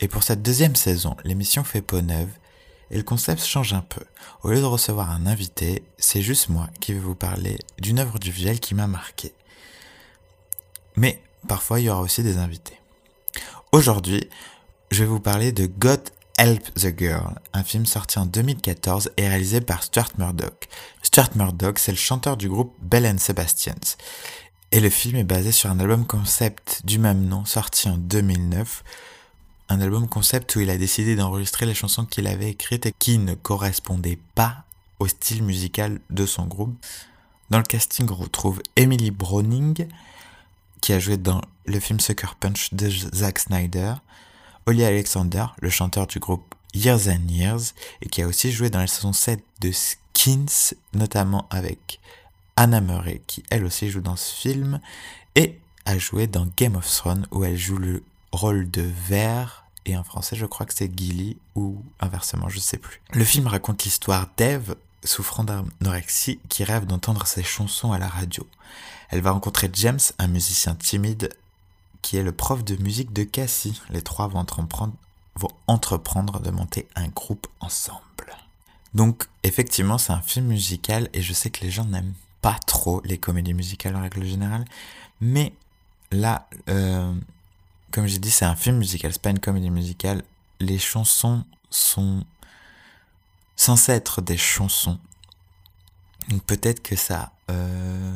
Et pour cette deuxième saison, l'émission fait peau neuve et le concept change un peu. Au lieu de recevoir un invité, c'est juste moi qui vais vous parler d'une œuvre du visuel qui m'a marqué. Mais parfois il y aura aussi des invités. Aujourd'hui, je vais vous parler de God Help the Girl, un film sorti en 2014 et réalisé par Stuart Murdoch. Stuart Murdoch, c'est le chanteur du groupe Bell and Sebastians. Et le film est basé sur un album concept du même nom sorti en 2009 un album concept où il a décidé d'enregistrer les chansons qu'il avait écrites et qui ne correspondaient pas au style musical de son groupe. Dans le casting, on retrouve Emily Browning, qui a joué dans le film Sucker Punch de Zack Snyder, Ollie Alexander, le chanteur du groupe Years and Years, et qui a aussi joué dans la saison 7 de Skins, notamment avec Anna Murray, qui elle aussi joue dans ce film, et a joué dans Game of Thrones, où elle joue le rôle de Vert, et en français je crois que c'est Gilly ou inversement, je sais plus. Le film raconte l'histoire d'Eve, souffrant d'anorexie, qui rêve d'entendre ses chansons à la radio. Elle va rencontrer James, un musicien timide, qui est le prof de musique de Cassie. Les trois vont entreprendre, vont entreprendre de monter un groupe ensemble. Donc effectivement c'est un film musical et je sais que les gens n'aiment pas trop les comédies musicales en règle générale, mais là, euh, comme j'ai dit, c'est un film musical, c'est pas une comédie musicale. Les chansons sont censées être des chansons. Donc peut-être que ça, euh,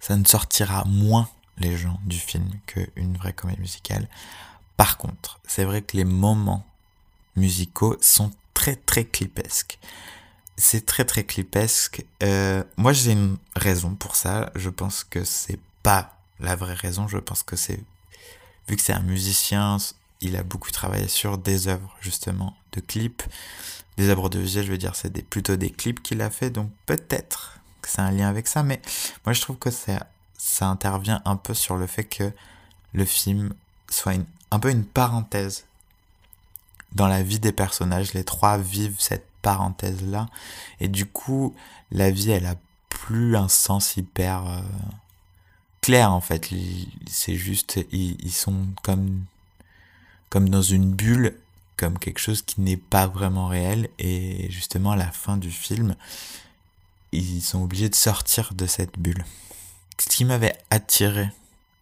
ça ne sortira moins les gens du film qu'une vraie comédie musicale. Par contre, c'est vrai que les moments musicaux sont très très clipesques. C'est très très clipesque. Euh, moi j'ai une raison pour ça. Je pense que c'est pas la vraie raison. Je pense que c'est vu que c'est un musicien, il a beaucoup travaillé sur des œuvres justement de clips, des œuvres de visuel, je veux dire, c'est plutôt des clips qu'il a fait, donc peut-être que c'est un lien avec ça, mais moi je trouve que ça, intervient un peu sur le fait que le film soit un peu une parenthèse dans la vie des personnages. Les trois vivent cette parenthèse-là, et du coup, la vie, elle a plus un sens hyper... Euh, clair en fait. C'est juste, ils, sont comme, comme dans une bulle, comme quelque chose qui n'est pas vraiment réel. Et justement, à la fin du film, ils sont obligés de sortir de cette bulle. Ce qui m'avait attiré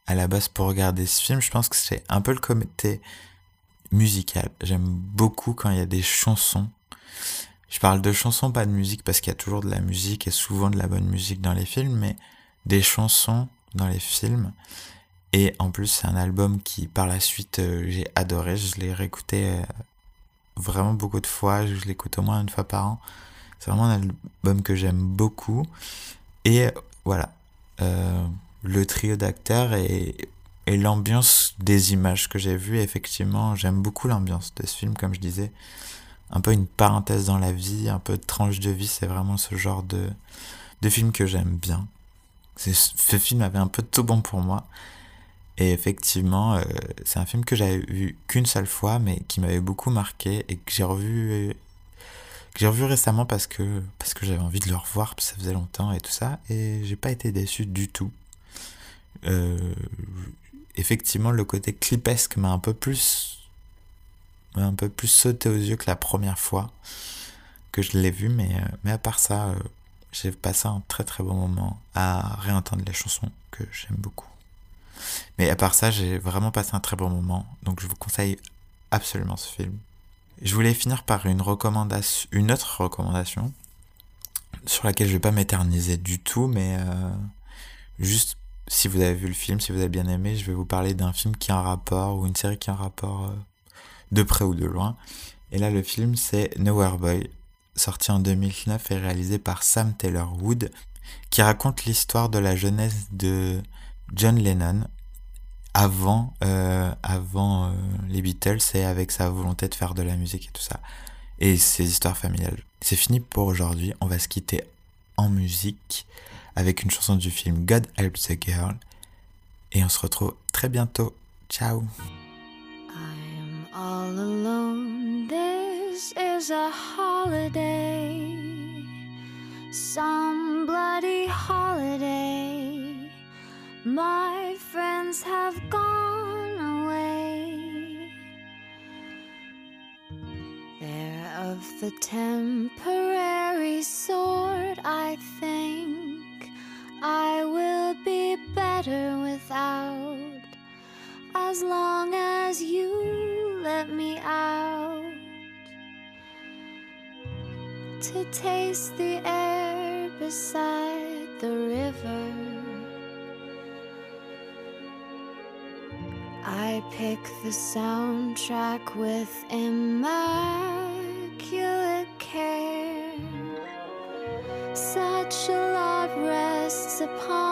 à la base pour regarder ce film, je pense que c'est un peu le comité musical. J'aime beaucoup quand il y a des chansons. Je parle de chansons, pas de musique, parce qu'il y a toujours de la musique et souvent de la bonne musique dans les films, mais des chansons dans les films. Et en plus, c'est un album qui, par la suite, euh, j'ai adoré. Je l'ai réécouté euh, vraiment beaucoup de fois. Je l'écoute au moins une fois par an. C'est vraiment un album que j'aime beaucoup. Et voilà, euh, le trio d'acteurs et, et l'ambiance des images que j'ai vues. Effectivement, j'aime beaucoup l'ambiance de ce film, comme je disais. Un peu une parenthèse dans la vie, un peu de tranche de vie. C'est vraiment ce genre de, de film que j'aime bien. Ce film avait un peu de tout bon pour moi. Et effectivement, euh, c'est un film que j'avais vu qu'une seule fois, mais qui m'avait beaucoup marqué et que j'ai revu, que j'ai revu récemment parce que, parce que j'avais envie de le revoir, parce que ça faisait longtemps et tout ça. Et j'ai pas été déçu du tout. Euh, effectivement, le côté clipesque m'a un peu plus, un peu plus sauté aux yeux que la première fois que je l'ai vu, mais, euh, mais à part ça, j'ai passé un très très bon moment à réentendre les chansons que j'aime beaucoup. Mais à part ça, j'ai vraiment passé un très bon moment, donc je vous conseille absolument ce film. Je voulais finir par une recommandation, une autre recommandation sur laquelle je vais pas m'éterniser du tout, mais euh, juste si vous avez vu le film, si vous avez bien aimé, je vais vous parler d'un film qui a un rapport ou une série qui a un rapport euh, de près ou de loin. Et là, le film c'est Nowhere Boy sorti en 2009 et réalisé par Sam Taylor Wood, qui raconte l'histoire de la jeunesse de John Lennon avant, euh, avant euh, les Beatles et avec sa volonté de faire de la musique et tout ça. Et ses histoires familiales. C'est fini pour aujourd'hui. On va se quitter en musique avec une chanson du film God Help the Girl. Et on se retrouve très bientôt. Ciao. This is a holiday, some bloody holiday. My friends have gone away. They're of the temporary sort, I think. I will be better without as long. to taste the air beside the river. I pick the soundtrack with immaculate care. Such a lot rests upon.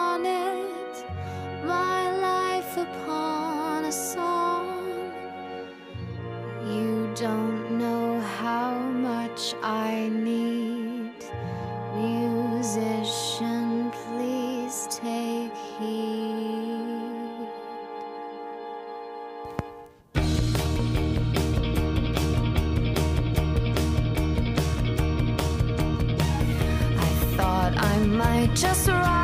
take heed. I thought I might just run.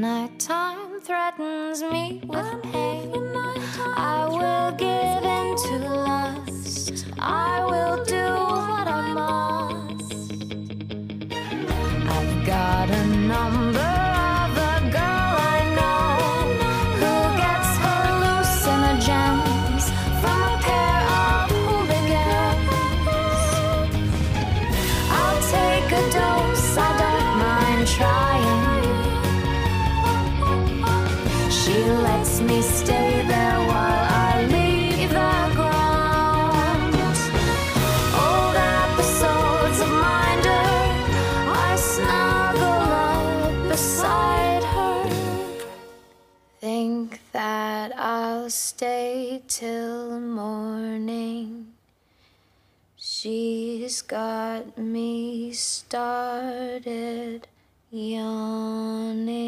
nighttime threatens me with pain, I will give in to lust. I will do what I must. I've got a number. till morning. She's got me started yawning.